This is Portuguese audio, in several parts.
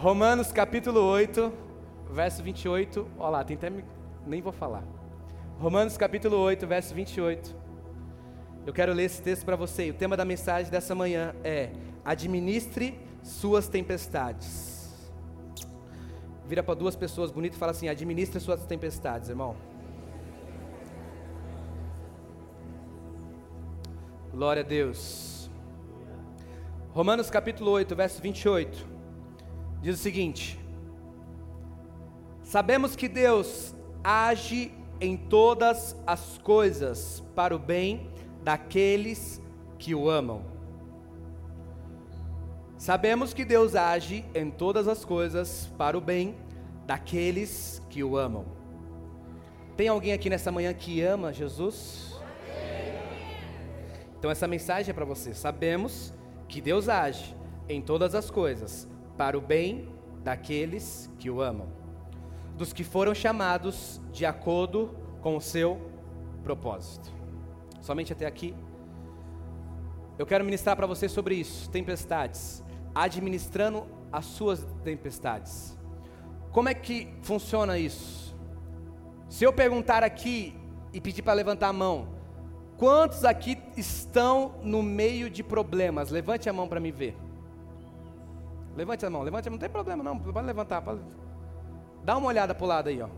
Romanos capítulo 8, verso 28. Olha lá, tem até. Nem vou falar. Romanos capítulo 8, verso 28. Eu quero ler esse texto para você. O tema da mensagem dessa manhã é: Administre suas tempestades. Vira para duas pessoas bonitas e fala assim: Administre suas tempestades, irmão. Glória a Deus. Romanos capítulo 8, verso 28. Diz o seguinte: Sabemos que Deus age em todas as coisas para o bem daqueles que o amam. Sabemos que Deus age em todas as coisas para o bem daqueles que o amam. Tem alguém aqui nessa manhã que ama Jesus? Então essa mensagem é para você. Sabemos que Deus age em todas as coisas para o bem daqueles que o amam, dos que foram chamados de acordo com o seu propósito. Somente até aqui. Eu quero ministrar para você sobre isso, tempestades, administrando as suas tempestades. Como é que funciona isso? Se eu perguntar aqui e pedir para levantar a mão, Quantos aqui estão no meio de problemas? Levante a mão para me ver. Levante a mão, levante a mão, não tem problema não, pode levantar. Pode... Dá uma olhada para o lado aí, ó.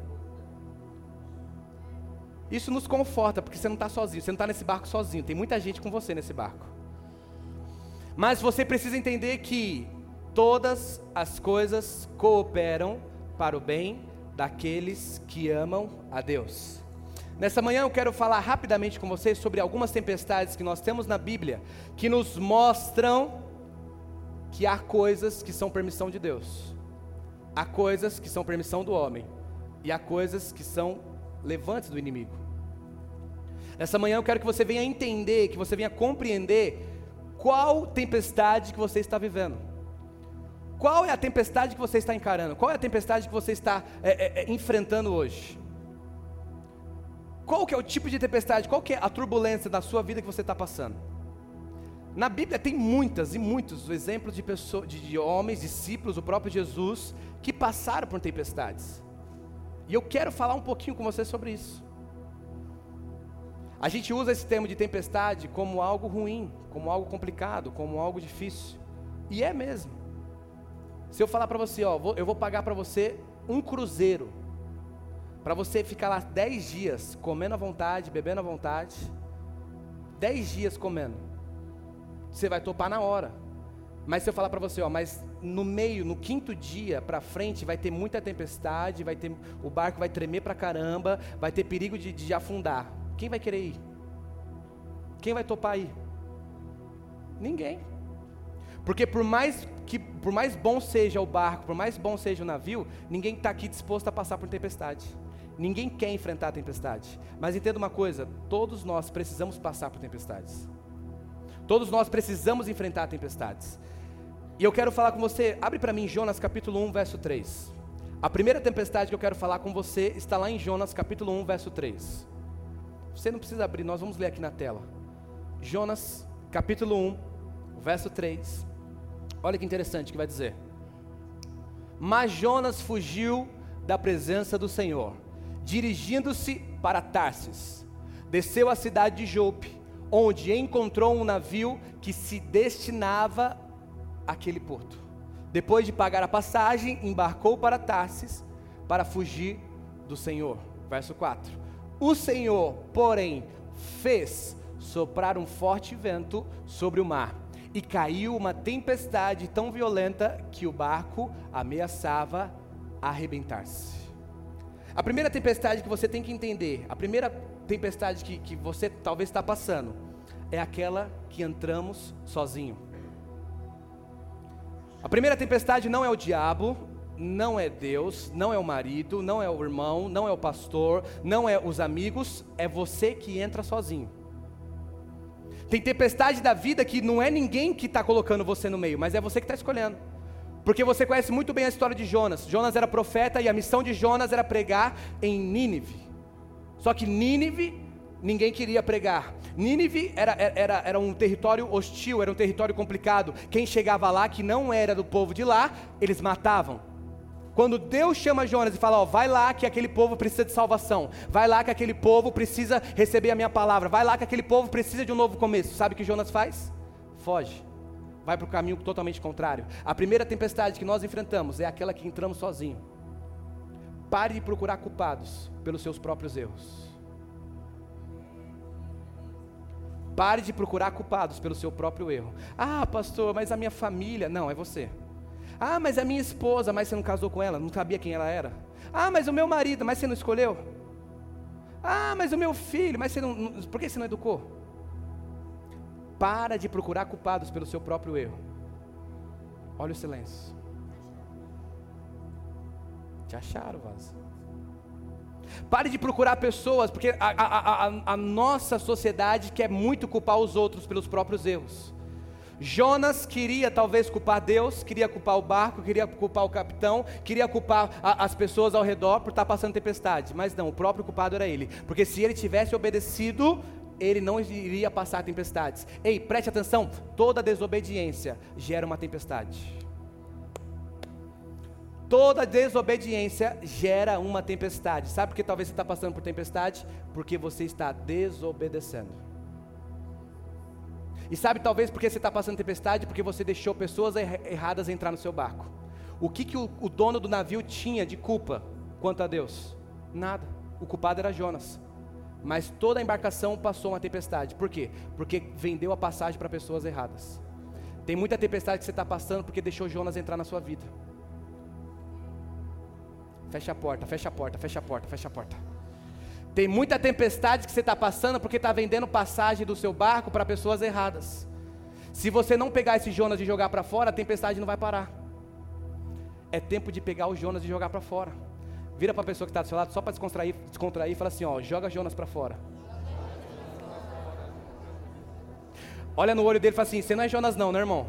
Isso nos conforta, porque você não está sozinho, você não está nesse barco sozinho, tem muita gente com você nesse barco. Mas você precisa entender que todas as coisas cooperam para o bem daqueles que amam a Deus. Nessa manhã eu quero falar rapidamente com vocês sobre algumas tempestades que nós temos na Bíblia que nos mostram que há coisas que são permissão de Deus, há coisas que são permissão do homem e há coisas que são levantes do inimigo. Nessa manhã eu quero que você venha entender, que você venha compreender qual tempestade que você está vivendo. Qual é a tempestade que você está encarando? Qual é a tempestade que você está é, é, é enfrentando hoje? Qual que é o tipo de tempestade? Qual que é a turbulência da sua vida que você está passando? Na Bíblia tem muitas e muitos exemplos de, pessoas, de, de homens, discípulos, o próprio Jesus, que passaram por tempestades. E eu quero falar um pouquinho com você sobre isso. A gente usa esse termo de tempestade como algo ruim, como algo complicado, como algo difícil. E é mesmo. Se eu falar para você, ó, eu vou pagar para você um cruzeiro para você ficar lá dez dias comendo à vontade, bebendo à vontade, dez dias comendo, você vai topar na hora. Mas se eu falar para você, ó, mas no meio, no quinto dia para frente, vai ter muita tempestade, vai ter, o barco vai tremer para caramba, vai ter perigo de, de afundar. Quem vai querer ir? Quem vai topar ir? Ninguém. Porque por mais que por mais bom seja o barco, por mais bom seja o navio, ninguém está aqui disposto a passar por tempestade. Ninguém quer enfrentar a tempestade. Mas entenda uma coisa: todos nós precisamos passar por tempestades. Todos nós precisamos enfrentar tempestades. E eu quero falar com você, abre para mim Jonas capítulo 1, verso 3. A primeira tempestade que eu quero falar com você está lá em Jonas capítulo 1, verso 3. Você não precisa abrir, nós vamos ler aqui na tela. Jonas capítulo 1, verso 3. Olha que interessante que vai dizer. Mas Jonas fugiu da presença do Senhor dirigindo-se para Tarsis, desceu à cidade de Jope, onde encontrou um navio que se destinava àquele porto. Depois de pagar a passagem, embarcou para Tarsis para fugir do Senhor. Verso 4. O Senhor, porém, fez soprar um forte vento sobre o mar, e caiu uma tempestade tão violenta que o barco ameaçava arrebentar-se. A primeira tempestade que você tem que entender, a primeira tempestade que, que você talvez está passando, é aquela que entramos sozinho. A primeira tempestade não é o diabo, não é Deus, não é o marido, não é o irmão, não é o pastor, não é os amigos, é você que entra sozinho. Tem tempestade da vida que não é ninguém que está colocando você no meio, mas é você que está escolhendo. Porque você conhece muito bem a história de Jonas. Jonas era profeta e a missão de Jonas era pregar em Nínive. Só que Nínive ninguém queria pregar. Nínive era, era, era um território hostil, era um território complicado. Quem chegava lá, que não era do povo de lá, eles matavam. Quando Deus chama Jonas e fala: Ó, vai lá que aquele povo precisa de salvação, vai lá que aquele povo precisa receber a minha palavra, vai lá que aquele povo precisa de um novo começo. Sabe o que Jonas faz? Foge, vai para o caminho totalmente contrário. A primeira tempestade que nós enfrentamos é aquela que entramos sozinho. Pare de procurar culpados pelos seus próprios erros. Pare de procurar culpados pelo seu próprio erro. Ah, pastor, mas a minha família. Não, é você. Ah, mas a minha esposa, mas você não casou com ela, não sabia quem ela era. Ah, mas o meu marido, mas você não escolheu. Ah, mas o meu filho, mas você não. Por que você não educou? Para de procurar culpados pelo seu próprio erro. Olha o silêncio. Te acharam, Vaz. Pare de procurar pessoas, porque a, a, a, a, nossa sociedade quer muito culpar os outros pelos próprios erros. Jonas queria talvez culpar Deus, queria culpar o barco, queria culpar o capitão, queria culpar as pessoas ao redor por estar passando tempestade, mas não, o próprio culpado era ele, porque se ele tivesse obedecido, ele não iria passar tempestades. Ei, preste atenção: toda desobediência gera uma tempestade. Toda desobediência gera uma tempestade. Sabe por que talvez você está passando por tempestade? Porque você está desobedecendo. E sabe talvez porque você está passando tempestade? Porque você deixou pessoas erradas entrar no seu barco. O que, que o, o dono do navio tinha de culpa quanto a Deus? Nada. O culpado era Jonas. Mas toda a embarcação passou uma tempestade. Por quê? Porque vendeu a passagem para pessoas erradas. Tem muita tempestade que você está passando porque deixou Jonas entrar na sua vida. Fecha a porta, fecha a porta, fecha a porta, fecha a porta. Tem muita tempestade que você está passando porque está vendendo passagem do seu barco para pessoas erradas. Se você não pegar esse Jonas e jogar para fora, a tempestade não vai parar. É tempo de pegar o Jonas e jogar para fora. Vira para a pessoa que está do seu lado só para descontrair, descontrair e fala assim: ó, joga Jonas para fora. Olha no olho dele e fala assim: você não é Jonas, não, né, irmão?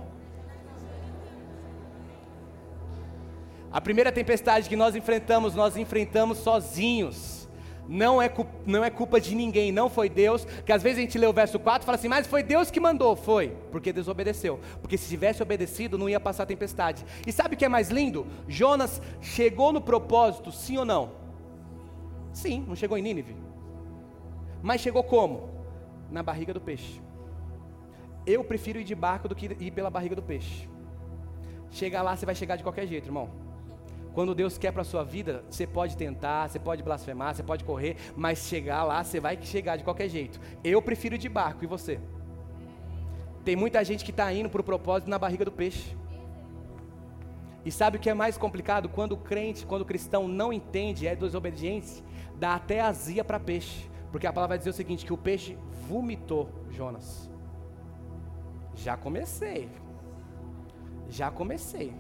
A primeira tempestade que nós enfrentamos, nós enfrentamos sozinhos. Não é, não é culpa de ninguém, não foi Deus, que às vezes a gente lê o verso 4 e fala assim, mas foi Deus que mandou, foi, porque desobedeceu, porque se tivesse obedecido não ia passar tempestade, e sabe o que é mais lindo? Jonas chegou no propósito, sim ou não? Sim, não chegou em Nínive, mas chegou como? Na barriga do peixe, eu prefiro ir de barco do que ir pela barriga do peixe, chegar lá você vai chegar de qualquer jeito irmão, quando Deus quer para a sua vida, você pode tentar, você pode blasfemar, você pode correr, mas chegar lá, você vai chegar de qualquer jeito. Eu prefiro de barco, e você? Tem muita gente que está indo para o propósito na barriga do peixe. E sabe o que é mais complicado? Quando o crente, quando o cristão não entende, é desobediente, dá até azia para peixe. Porque a palavra vai dizer o seguinte: que o peixe vomitou Jonas. Já comecei. Já comecei.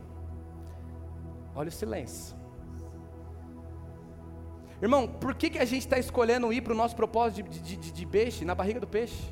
Olha o silêncio. Irmão, por que, que a gente está escolhendo ir para o nosso propósito de, de, de, de peixe, na barriga do peixe?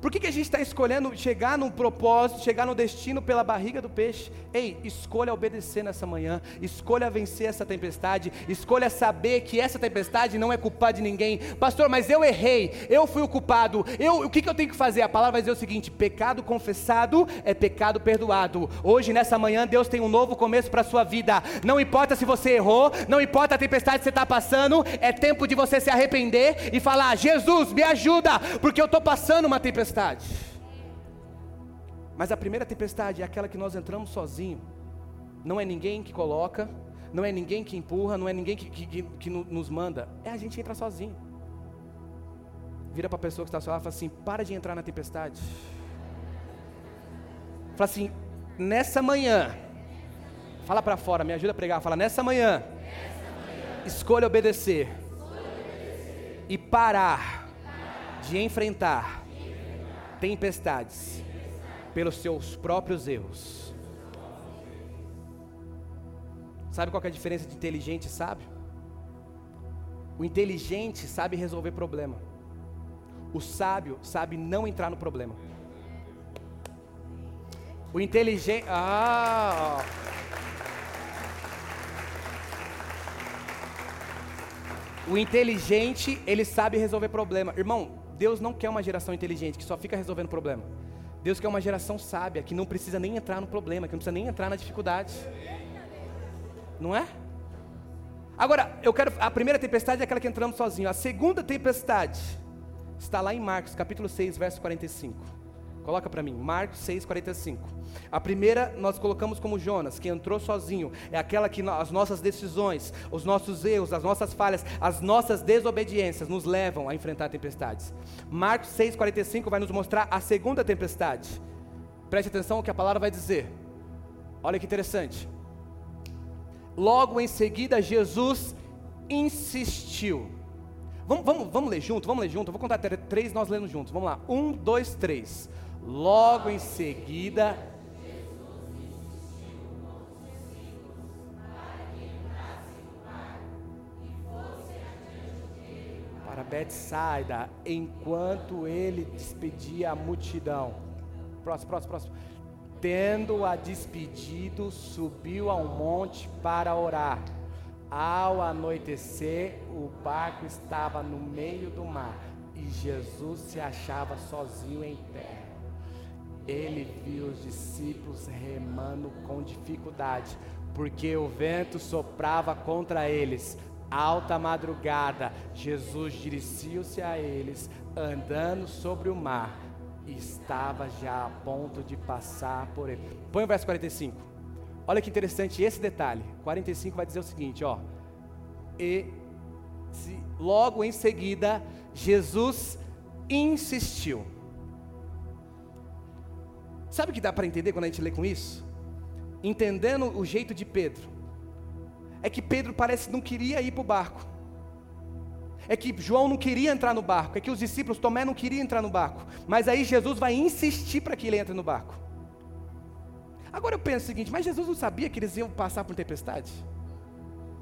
Por que, que a gente está escolhendo chegar no propósito, chegar no destino pela barriga do peixe? Ei, escolha obedecer nessa manhã, escolha vencer essa tempestade, escolha saber que essa tempestade não é culpa de ninguém. Pastor, mas eu errei, eu fui o culpado, eu, o que, que eu tenho que fazer? A palavra vai dizer o seguinte: pecado confessado é pecado perdoado. Hoje, nessa manhã, Deus tem um novo começo para a sua vida. Não importa se você errou, não importa a tempestade que você está passando, é tempo de você se arrepender e falar: Jesus, me ajuda, porque eu estou passando uma tempestade tempestade. Mas a primeira tempestade é aquela que nós entramos sozinho. Não é ninguém que coloca, não é ninguém que empurra, não é ninguém que, que, que nos manda. É a gente entra sozinho. Vira para a pessoa que está ao seu lado e fala assim: para de entrar na tempestade. Fala assim, nessa manhã. Fala para fora, me ajuda a pregar. Fala, nessa manhã. Escolha, obedecer. E parar. de enfrentar tempestades pelos seus próprios erros. Sabe qual é a diferença de inteligente e sábio? O inteligente sabe resolver problema. O sábio sabe não entrar no problema. O inteligente. Ah! O inteligente, ele sabe resolver problema. Irmão, Deus não quer uma geração inteligente que só fica resolvendo problema. Deus quer uma geração sábia que não precisa nem entrar no problema, que não precisa nem entrar na dificuldade. Não é? Agora, eu quero. A primeira tempestade é aquela que entramos sozinho. A segunda tempestade está lá em Marcos, capítulo 6, verso 45. Coloca para mim, Marcos 6,45. A primeira nós colocamos como Jonas, que entrou sozinho. É aquela que as nossas decisões, os nossos erros, as nossas falhas, as nossas desobediências nos levam a enfrentar tempestades. Marcos 6,45 vai nos mostrar a segunda tempestade. Preste atenção o que a palavra vai dizer. Olha que interessante. Logo em seguida, Jesus insistiu. Vamos, vamos, vamos ler junto? Vamos ler junto? Eu vou contar até três, nós lemos juntos. Vamos lá. Um, dois, três. Logo em seguida, para Betsaida, enquanto ele despedia a multidão. Próximo, próximo, próximo. Tendo-a despedido, subiu ao monte para orar. Ao anoitecer, o barco estava no meio do mar e Jesus se achava sozinho em terra ele viu os discípulos remando com dificuldade, porque o vento soprava contra eles. Alta madrugada, Jesus dirigiu-se a eles, andando sobre o mar, e estava já a ponto de passar por ele. Põe o verso 45. Olha que interessante esse detalhe. 45 vai dizer o seguinte, ó. E se, logo em seguida, Jesus insistiu. Sabe o que dá para entender quando a gente lê com isso? Entendendo o jeito de Pedro. É que Pedro parece não queria ir para o barco. É que João não queria entrar no barco. É que os discípulos, Tomé não queria entrar no barco. Mas aí Jesus vai insistir para que ele entre no barco. Agora eu penso o seguinte: mas Jesus não sabia que eles iam passar por tempestade?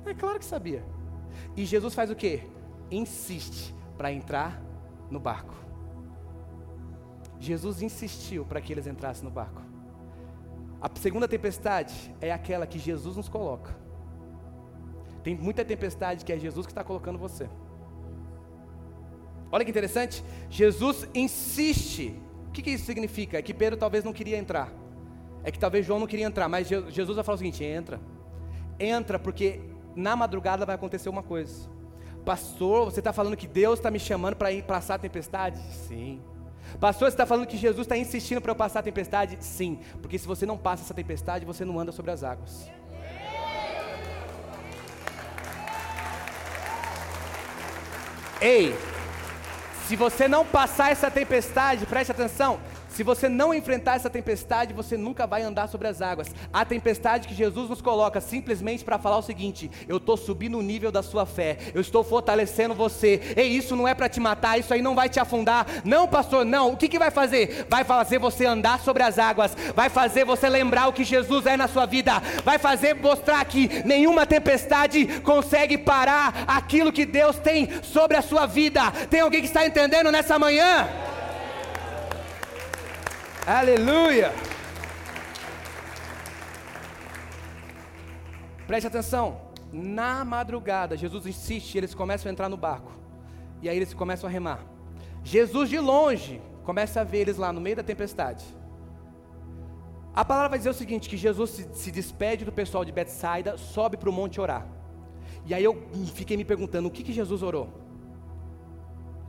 É claro que sabia. E Jesus faz o que? Insiste para entrar no barco. Jesus insistiu para que eles entrassem no barco. A segunda tempestade é aquela que Jesus nos coloca. Tem muita tempestade que é Jesus que está colocando você. Olha que interessante. Jesus insiste. O que, que isso significa? É que Pedro talvez não queria entrar. É que talvez João não queria entrar. Mas Jesus vai falar o seguinte: entra. Entra, porque na madrugada vai acontecer uma coisa. Pastor, você está falando que Deus está me chamando para ir passar a tempestade? Sim. Pastor, você está falando que Jesus está insistindo para eu passar a tempestade? Sim, porque se você não passa essa tempestade, você não anda sobre as águas. Ei, se você não passar essa tempestade, preste atenção, se você não enfrentar essa tempestade, você nunca vai andar sobre as águas. A tempestade que Jesus nos coloca simplesmente para falar o seguinte: eu estou subindo o nível da sua fé, eu estou fortalecendo você. E isso não é para te matar, isso aí não vai te afundar. Não, pastor, não. O que, que vai fazer? Vai fazer você andar sobre as águas, vai fazer você lembrar o que Jesus é na sua vida, vai fazer mostrar que nenhuma tempestade consegue parar aquilo que Deus tem sobre a sua vida. Tem alguém que está entendendo nessa manhã? Aleluia! Preste atenção. Na madrugada, Jesus insiste, eles começam a entrar no barco. E aí eles começam a remar. Jesus de longe começa a ver eles lá no meio da tempestade. A palavra vai dizer o seguinte: que Jesus se, se despede do pessoal de Betsaida, sobe para o monte orar. E aí eu fiquei me perguntando: o que, que Jesus orou?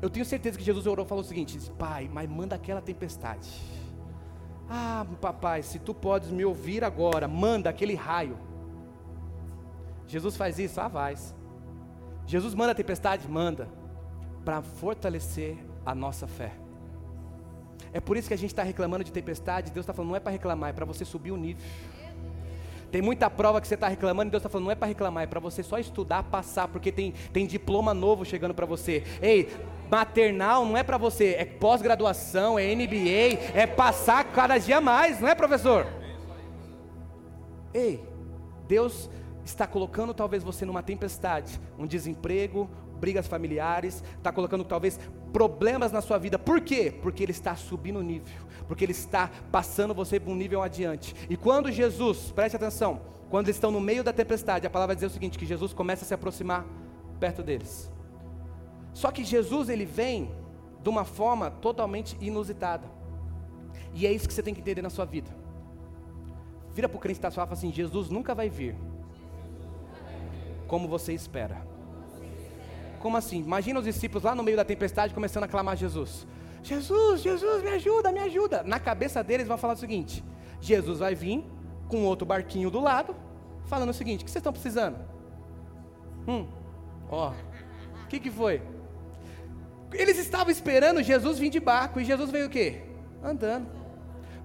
Eu tenho certeza que Jesus orou e falou o seguinte: Pai, mas manda aquela tempestade ah, papai, se tu podes me ouvir agora, manda aquele raio. Jesus faz isso? Ah, vai. Jesus manda a tempestade? Manda. Para fortalecer a nossa fé. É por isso que a gente está reclamando de tempestade. Deus está falando, não é para reclamar, é para você subir o nível. Tem muita prova que você está reclamando e Deus está falando, não é para reclamar, é para você só estudar, passar, porque tem, tem diploma novo chegando para você. Ei, maternal não é para você, é pós-graduação, é MBA, é passar cada dia mais, não é, professor? Ei, Deus está colocando talvez você numa tempestade, um desemprego, brigas familiares, está colocando talvez problemas na sua vida. Por quê? Porque Ele está subindo o nível, porque Ele está passando você para um nível adiante. E quando Jesus, preste atenção, quando eles estão no meio da tempestade, a palavra dizer o seguinte: que Jesus começa a se aproximar perto deles. Só que Jesus ele vem de uma forma totalmente inusitada. E é isso que você tem que entender na sua vida. Vira para o crente que está fala assim: Jesus nunca vai vir como você espera. Como assim? Imagina os discípulos lá no meio da tempestade começando a clamar a Jesus: Jesus, Jesus, me ajuda, me ajuda. Na cabeça deles vão falar o seguinte: Jesus vai vir com outro barquinho do lado, falando o seguinte: o que vocês estão precisando? Hum, ó, o que, que foi? Eles estavam esperando Jesus vir de barco, e Jesus veio o quê? Andando.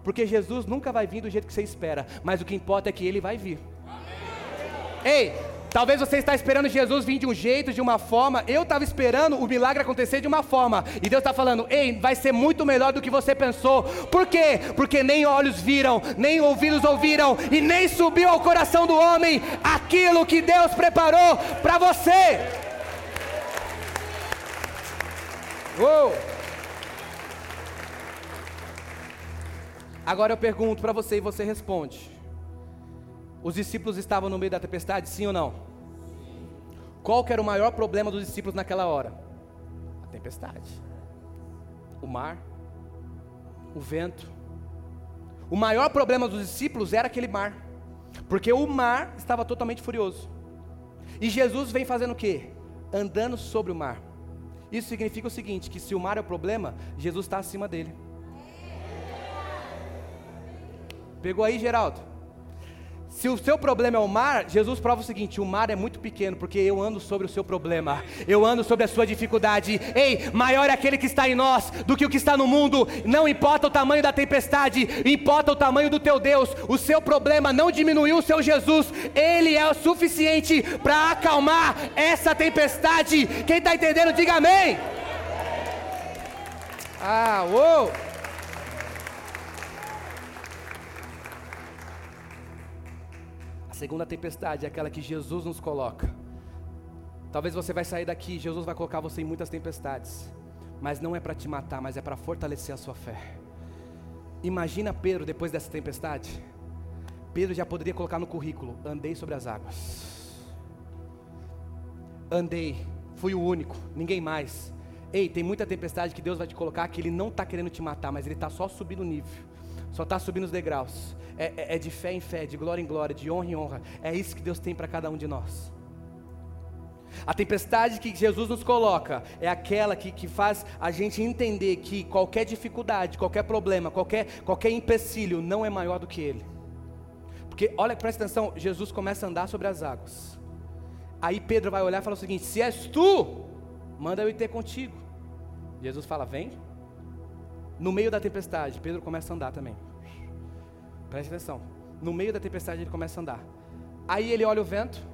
Porque Jesus nunca vai vir do jeito que você espera, mas o que importa é que ele vai vir. Ei, Talvez você está esperando Jesus vir de um jeito, de uma forma. Eu estava esperando o milagre acontecer de uma forma. E Deus está falando: ei, vai ser muito melhor do que você pensou. Por quê? Porque nem olhos viram, nem ouvidos ouviram, e nem subiu ao coração do homem aquilo que Deus preparou para você. Uou! Agora eu pergunto para você e você responde. Os discípulos estavam no meio da tempestade, sim ou não? Qual era o maior problema dos discípulos naquela hora? A tempestade. O mar, o vento. O maior problema dos discípulos era aquele mar, porque o mar estava totalmente furioso. E Jesus vem fazendo o quê? Andando sobre o mar. Isso significa o seguinte: que se o mar é o problema, Jesus está acima dele. Pegou aí, Geraldo? Se o seu problema é o mar, Jesus prova o seguinte: o mar é muito pequeno, porque eu ando sobre o seu problema, eu ando sobre a sua dificuldade. Ei, maior é aquele que está em nós do que o que está no mundo. Não importa o tamanho da tempestade, importa o tamanho do teu Deus. O seu problema não diminuiu o seu Jesus, ele é o suficiente para acalmar essa tempestade. Quem está entendendo, diga amém. Ah, uou! Segunda tempestade é aquela que Jesus nos coloca. Talvez você vai sair daqui, Jesus vai colocar você em muitas tempestades, mas não é para te matar, mas é para fortalecer a sua fé. Imagina Pedro depois dessa tempestade. Pedro já poderia colocar no currículo: andei sobre as águas. Andei, fui o único, ninguém mais. Ei, tem muita tempestade que Deus vai te colocar que Ele não está querendo te matar, mas Ele está só subindo o nível, só está subindo os degraus é, é, é de fé em fé, de glória em glória, de honra em honra. É isso que Deus tem para cada um de nós. A tempestade que Jesus nos coloca é aquela que, que faz a gente entender que qualquer dificuldade, qualquer problema, qualquer, qualquer empecilho não é maior do que Ele. Porque, olha, presta atenção, Jesus começa a andar sobre as águas. Aí Pedro vai olhar e fala o seguinte: Se és tu, manda eu ir ter contigo. Jesus fala: Vem. No meio da tempestade, Pedro começa a andar também. Preste atenção. No meio da tempestade ele começa a andar. Aí ele olha o vento,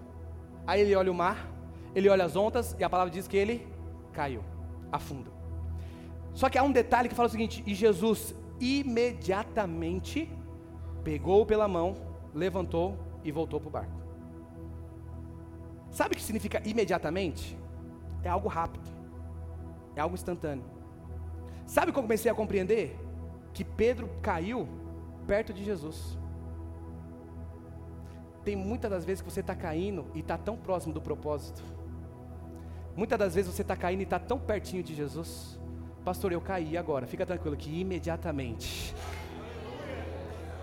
aí ele olha o mar, ele olha as ondas e a palavra diz que ele caiu, afunda. Só que há um detalhe que fala o seguinte: e Jesus imediatamente pegou-o pela mão, levantou e voltou para o barco. Sabe o que significa imediatamente? É algo rápido, é algo instantâneo. Sabe como comecei a compreender? Que Pedro caiu perto de Jesus. Tem muitas das vezes que você está caindo e está tão próximo do propósito. Muitas das vezes você está caindo e está tão pertinho de Jesus. Pastor, eu caí agora. Fica tranquilo que imediatamente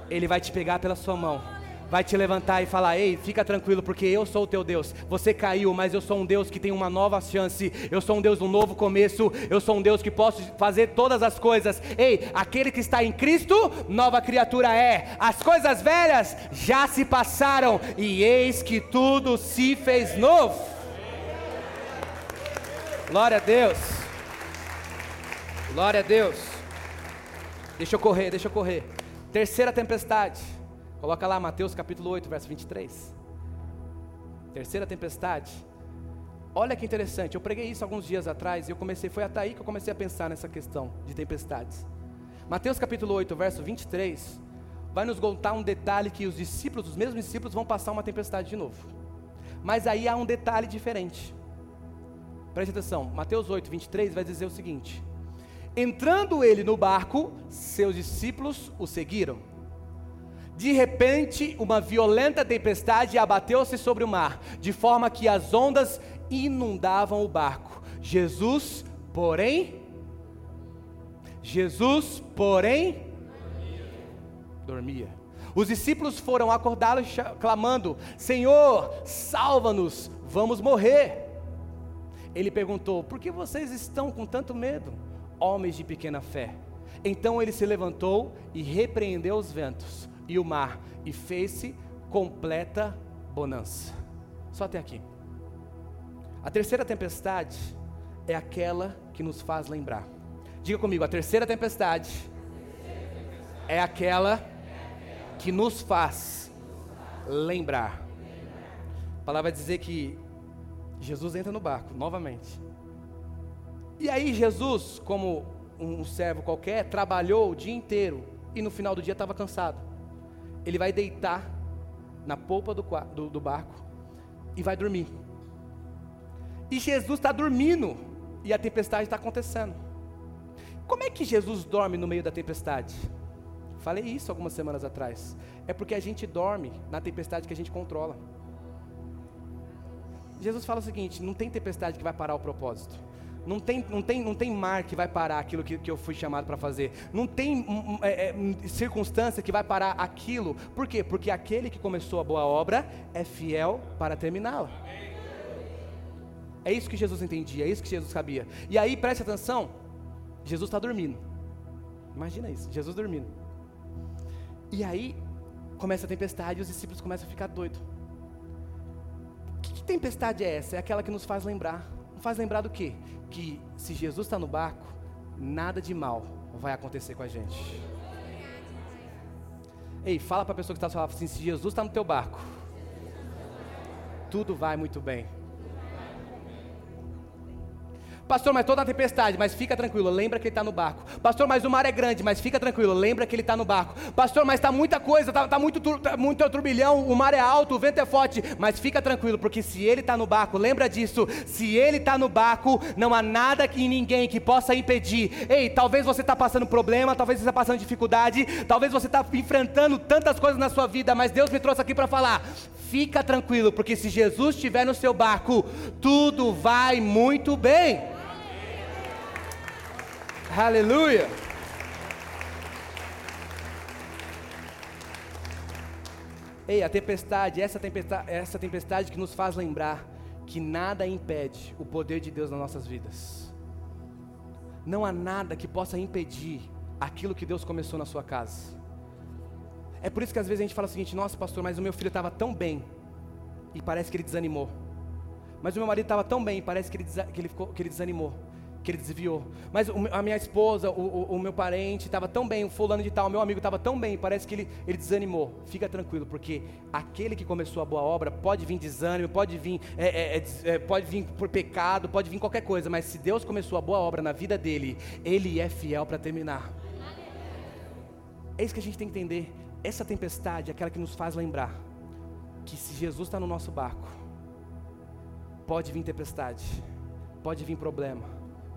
Ele vai te pegar pela sua mão vai te levantar e falar: Ei, fica tranquilo, porque eu sou o teu Deus. Você caiu, mas eu sou um Deus que tem uma nova chance. Eu sou um Deus do um novo começo. Eu sou um Deus que posso fazer todas as coisas. Ei, aquele que está em Cristo, nova criatura é. As coisas velhas já se passaram, e eis que tudo se fez novo. Glória a Deus. Glória a Deus. Deixa eu correr, deixa eu correr. Terceira tempestade. Coloca lá Mateus capítulo 8, verso 23. Terceira tempestade. Olha que interessante, eu preguei isso alguns dias atrás e eu comecei, foi até aí que eu comecei a pensar nessa questão de tempestades. Mateus capítulo 8, verso 23, vai nos contar um detalhe que os discípulos, os mesmos discípulos, vão passar uma tempestade de novo. Mas aí há um detalhe diferente. Preste atenção, Mateus 8, 23 vai dizer o seguinte: Entrando ele no barco, seus discípulos o seguiram. De repente, uma violenta tempestade abateu-se sobre o mar, de forma que as ondas inundavam o barco. Jesus, porém, Jesus, porém, dormia. Os discípulos foram acordá-lo clamando: Senhor, salva-nos, vamos morrer. Ele perguntou: Por que vocês estão com tanto medo, homens de pequena fé? Então ele se levantou e repreendeu os ventos e o mar, e fez-se completa bonança. Só até aqui. A terceira tempestade é aquela que nos faz lembrar. Diga comigo, a terceira tempestade é aquela que nos faz lembrar. A palavra vai dizer que Jesus entra no barco novamente. E aí Jesus, como um servo qualquer, trabalhou o dia inteiro e no final do dia estava cansado. Ele vai deitar na polpa do, do, do barco e vai dormir. E Jesus está dormindo e a tempestade está acontecendo. Como é que Jesus dorme no meio da tempestade? Falei isso algumas semanas atrás. É porque a gente dorme na tempestade que a gente controla. Jesus fala o seguinte: não tem tempestade que vai parar o propósito. Não tem, não, tem, não tem mar que vai parar aquilo que, que eu fui chamado para fazer. Não tem um, um, é, é, circunstância que vai parar aquilo. Por quê? Porque aquele que começou a boa obra é fiel para terminá-la. É isso que Jesus entendia, é isso que Jesus sabia. E aí, preste atenção: Jesus está dormindo. Imagina isso, Jesus dormindo. E aí, começa a tempestade e os discípulos começam a ficar doidos. Que, que tempestade é essa? É aquela que nos faz lembrar. Faz lembrar do quê? Que se Jesus está no barco, nada de mal vai acontecer com a gente. Ei, fala para a pessoa que está falando assim: se Jesus está no teu barco, tudo vai muito bem. Pastor, mas toda a tempestade, mas fica tranquilo, lembra que ele está no barco. Pastor, mas o mar é grande, mas fica tranquilo, lembra que ele está no barco. Pastor, mas está muita coisa, está tá muito, tá muito turbilhão, o mar é alto, o vento é forte, mas fica tranquilo, porque se ele está no barco, lembra disso, se ele está no barco, não há nada e ninguém que possa impedir. Ei, talvez você está passando problema, talvez você está passando dificuldade, talvez você está enfrentando tantas coisas na sua vida, mas Deus me trouxe aqui para falar, fica tranquilo, porque se Jesus estiver no seu barco, tudo vai muito bem. Aleluia. Ei, a tempestade, essa tempestade, essa tempestade que nos faz lembrar que nada impede o poder de Deus nas nossas vidas. Não há nada que possa impedir aquilo que Deus começou na sua casa. É por isso que às vezes a gente fala o seguinte: nossa, pastor, mas o meu filho estava tão bem e parece que ele desanimou. Mas o meu marido estava tão bem e parece que ele, que ele, ficou, que ele desanimou que ele desviou. Mas a minha esposa, o, o, o meu parente estava tão bem, o fulano de tal, meu amigo estava tão bem, parece que ele, ele desanimou. Fica tranquilo, porque aquele que começou a boa obra pode vir desânimo, pode vir, é, é, é, é, pode vir por pecado, pode vir qualquer coisa, mas se Deus começou a boa obra na vida dele, ele é fiel para terminar. É isso que a gente tem que entender. Essa tempestade é aquela que nos faz lembrar que se Jesus está no nosso barco, pode vir tempestade, pode vir problema,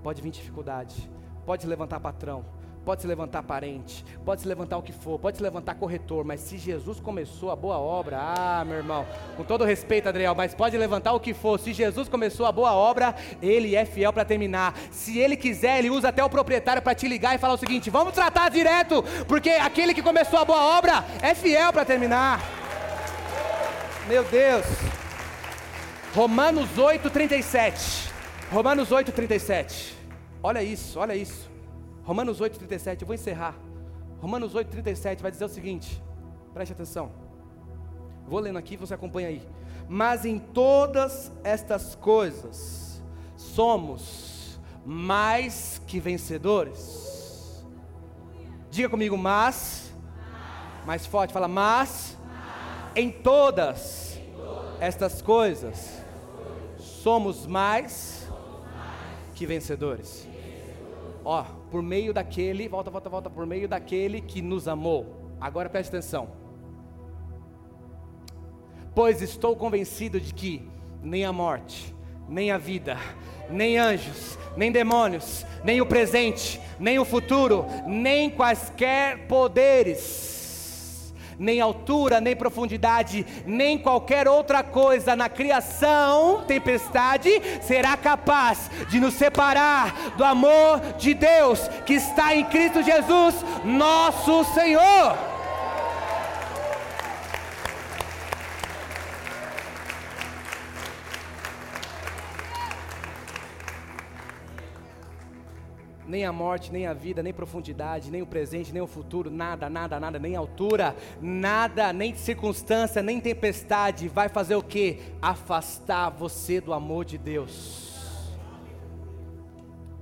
Pode vir dificuldade, pode levantar patrão, pode se levantar parente, pode se levantar o que for, pode se levantar corretor, mas se Jesus começou a boa obra, ah, meu irmão, com todo respeito, Adriel, mas pode levantar o que for, se Jesus começou a boa obra, ele é fiel para terminar. Se ele quiser, ele usa até o proprietário para te ligar e falar o seguinte: vamos tratar direto, porque aquele que começou a boa obra é fiel para terminar. Meu Deus. Romanos 8, 37. Romanos 8, 37. Olha isso, olha isso. Romanos 8, 37. Eu vou encerrar. Romanos 8, 37 vai dizer o seguinte. Preste atenção. Vou lendo aqui, você acompanha aí. Mas em todas estas coisas somos mais que vencedores. Diga comigo, mas. Mais forte, fala, mas. Em todas estas coisas somos mais que vencedores. Ó, por meio daquele, volta, volta, volta, por meio daquele que nos amou. Agora preste atenção. Pois estou convencido de que nem a morte, nem a vida, nem anjos, nem demônios, nem o presente, nem o futuro, nem quaisquer poderes nem altura, nem profundidade, nem qualquer outra coisa na criação, tempestade, será capaz de nos separar do amor de Deus que está em Cristo Jesus, nosso Senhor. Nem a morte, nem a vida, nem profundidade, nem o presente, nem o futuro, nada, nada, nada, nem altura, nada, nem circunstância, nem tempestade vai fazer o que? Afastar você do amor de Deus.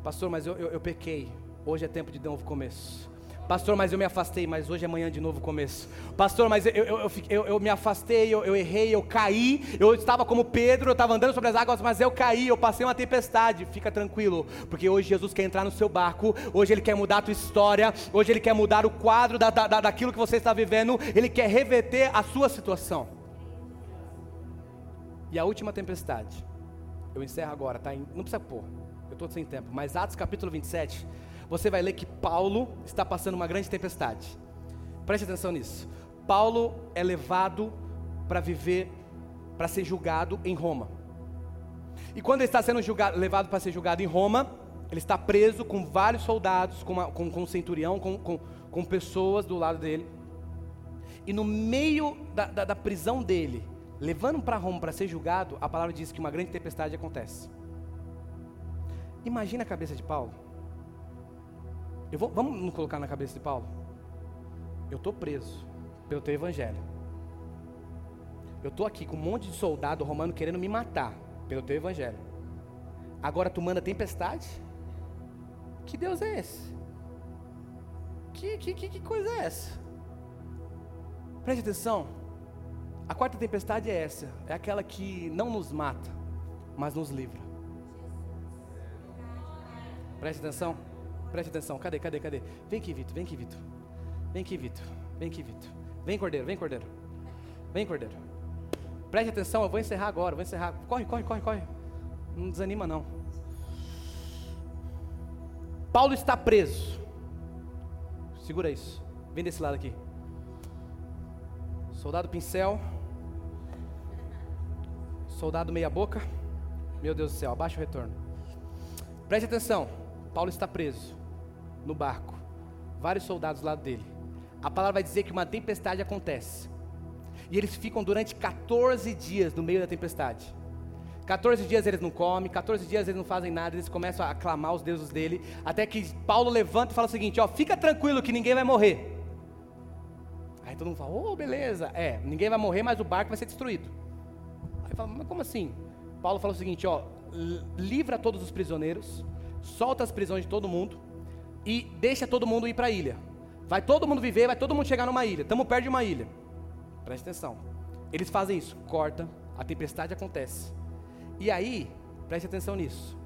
Pastor, mas eu, eu, eu pequei. Hoje é tempo de novo começo. Pastor, mas eu me afastei, mas hoje é manhã de novo começo. Pastor, mas eu, eu, eu, eu me afastei, eu, errei, eu caí. Eu estava como Pedro, eu estava andando sobre as águas, mas eu caí, eu passei uma tempestade. Fica tranquilo, porque hoje Jesus quer entrar no seu barco. Hoje Ele quer mudar a tua história. Hoje Ele quer mudar o quadro da, da, daquilo que você está vivendo. Ele quer reverter a sua situação. E a última tempestade. Eu encerro agora, tá? Não precisa pôr. Eu estou sem tempo. Mas Atos capítulo 27 você vai ler que Paulo está passando uma grande tempestade. Preste atenção nisso. Paulo é levado para viver, para ser julgado em Roma. E quando ele está sendo julgado, levado para ser julgado em Roma, ele está preso com vários soldados, com, uma, com, com um centurião, com, com, com, pessoas do lado dele. E no meio da, da, da prisão dele, levando para Roma para ser julgado, a palavra diz que uma grande tempestade acontece. Imagina a cabeça de Paulo. Vou, vamos nos colocar na cabeça de Paulo? Eu estou preso pelo teu evangelho. Eu estou aqui com um monte de soldado romano querendo me matar pelo teu evangelho. Agora tu manda tempestade? Que Deus é esse? Que, que, que, que coisa é essa? Preste atenção. A quarta tempestade é essa. É aquela que não nos mata, mas nos livra. Preste atenção. Preste atenção. Cadê, cadê, cadê? Vem aqui, Vitor. Vem aqui, Vitor. Vem aqui, Vitor. Vem aqui, Vitor. Vem, Cordeiro. Vem, Cordeiro. Vem, Cordeiro. Preste atenção. Eu vou encerrar agora. Vou encerrar. Corre, corre, corre, corre. Não desanima, não. Paulo está preso. Segura isso. Vem desse lado aqui. Soldado pincel. Soldado meia boca. Meu Deus do céu, abaixa o retorno. Preste atenção. Paulo está preso no barco, vários soldados do lado dele. A palavra vai dizer que uma tempestade acontece. E eles ficam durante 14 dias no meio da tempestade. 14 dias eles não comem, 14 dias eles não fazem nada, eles começam a aclamar os deuses dele, até que Paulo levanta e fala o seguinte: ó, fica tranquilo que ninguém vai morrer. Aí todo mundo fala, oh, beleza, é, ninguém vai morrer, mas o barco vai ser destruído. Aí fala, mas como assim? Paulo fala o seguinte: ó, livra todos os prisioneiros, solta as prisões de todo mundo e deixa todo mundo ir para a ilha. Vai todo mundo viver, vai todo mundo chegar numa ilha. Estamos perto de uma ilha. Preste atenção. Eles fazem isso, corta, a tempestade acontece. E aí, preste atenção nisso.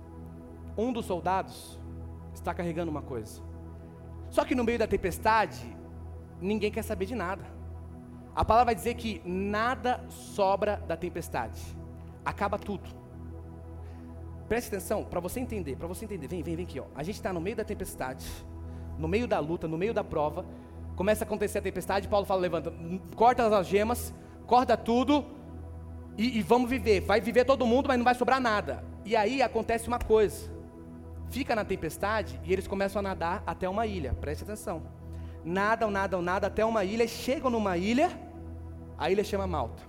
Um dos soldados está carregando uma coisa. Só que no meio da tempestade, ninguém quer saber de nada. A palavra vai dizer que nada sobra da tempestade. Acaba tudo. Preste atenção, para você entender, para você entender. Vem, vem, vem aqui, ó. A gente está no meio da tempestade, no meio da luta, no meio da prova. Começa a acontecer a tempestade, Paulo fala, levanta, corta as algemas, corta tudo e, e vamos viver. Vai viver todo mundo, mas não vai sobrar nada. E aí acontece uma coisa. Fica na tempestade e eles começam a nadar até uma ilha. Preste atenção. Nadam, nadam, nadam até uma ilha, chegam numa ilha, a ilha chama Malta.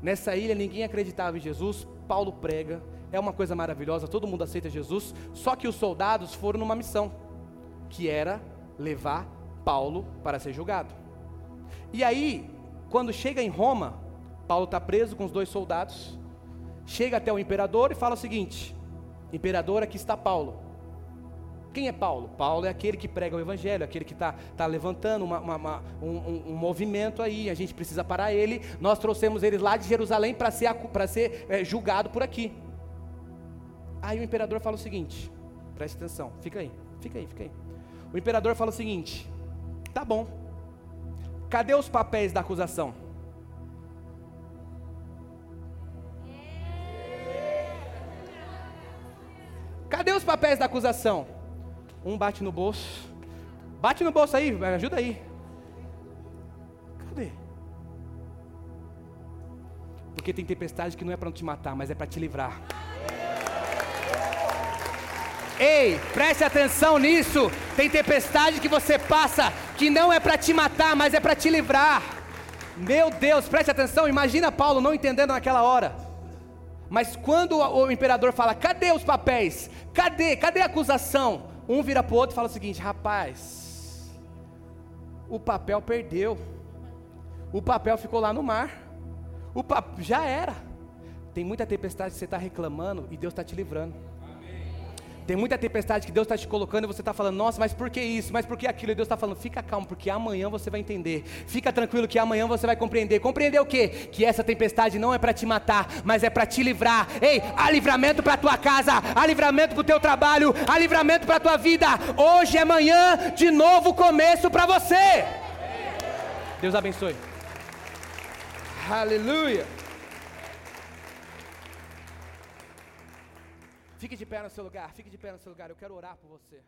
Nessa ilha ninguém acreditava em Jesus, Paulo prega, é uma coisa maravilhosa, todo mundo aceita Jesus, só que os soldados foram numa missão, que era levar Paulo para ser julgado. E aí, quando chega em Roma, Paulo está preso com os dois soldados, chega até o imperador e fala o seguinte: Imperador, aqui está Paulo. Quem é Paulo? Paulo é aquele que prega o evangelho, aquele que está tá levantando uma, uma, uma, um, um, movimento aí, a gente precisa parar ele. Nós trouxemos ele lá de Jerusalém para ser, ser é, julgado por aqui. Aí o imperador fala o seguinte: preste atenção, fica aí, fica aí, fica aí. O imperador fala o seguinte: tá bom, cadê os papéis da acusação? Cadê os papéis da acusação? Um bate no bolso. Bate no bolso aí, me ajuda aí. Cadê? Porque tem tempestade que não é para te matar, mas é para te livrar. Ei, preste atenção nisso. Tem tempestade que você passa que não é para te matar, mas é para te livrar. Meu Deus, preste atenção. Imagina Paulo não entendendo naquela hora. Mas quando o imperador fala: "Cadê os papéis? Cadê? Cadê a acusação?" Um vira para o outro e fala o seguinte: "Rapaz, o papel perdeu. O papel ficou lá no mar. O pap... já era. Tem muita tempestade que você está reclamando e Deus está te livrando. Tem muita tempestade que Deus está te colocando e você está falando, nossa, mas por que isso? Mas por que aquilo? E Deus está falando, fica calmo, porque amanhã você vai entender. Fica tranquilo que amanhã você vai compreender. Compreender o quê? Que essa tempestade não é para te matar, mas é para te livrar. Ei, há livramento para tua casa, há livramento para o teu trabalho, há livramento para tua vida. Hoje é manhã de novo começo para você. Deus abençoe. Aleluia. Fique de pé no seu lugar, fique de pé no seu lugar. Eu quero orar por você.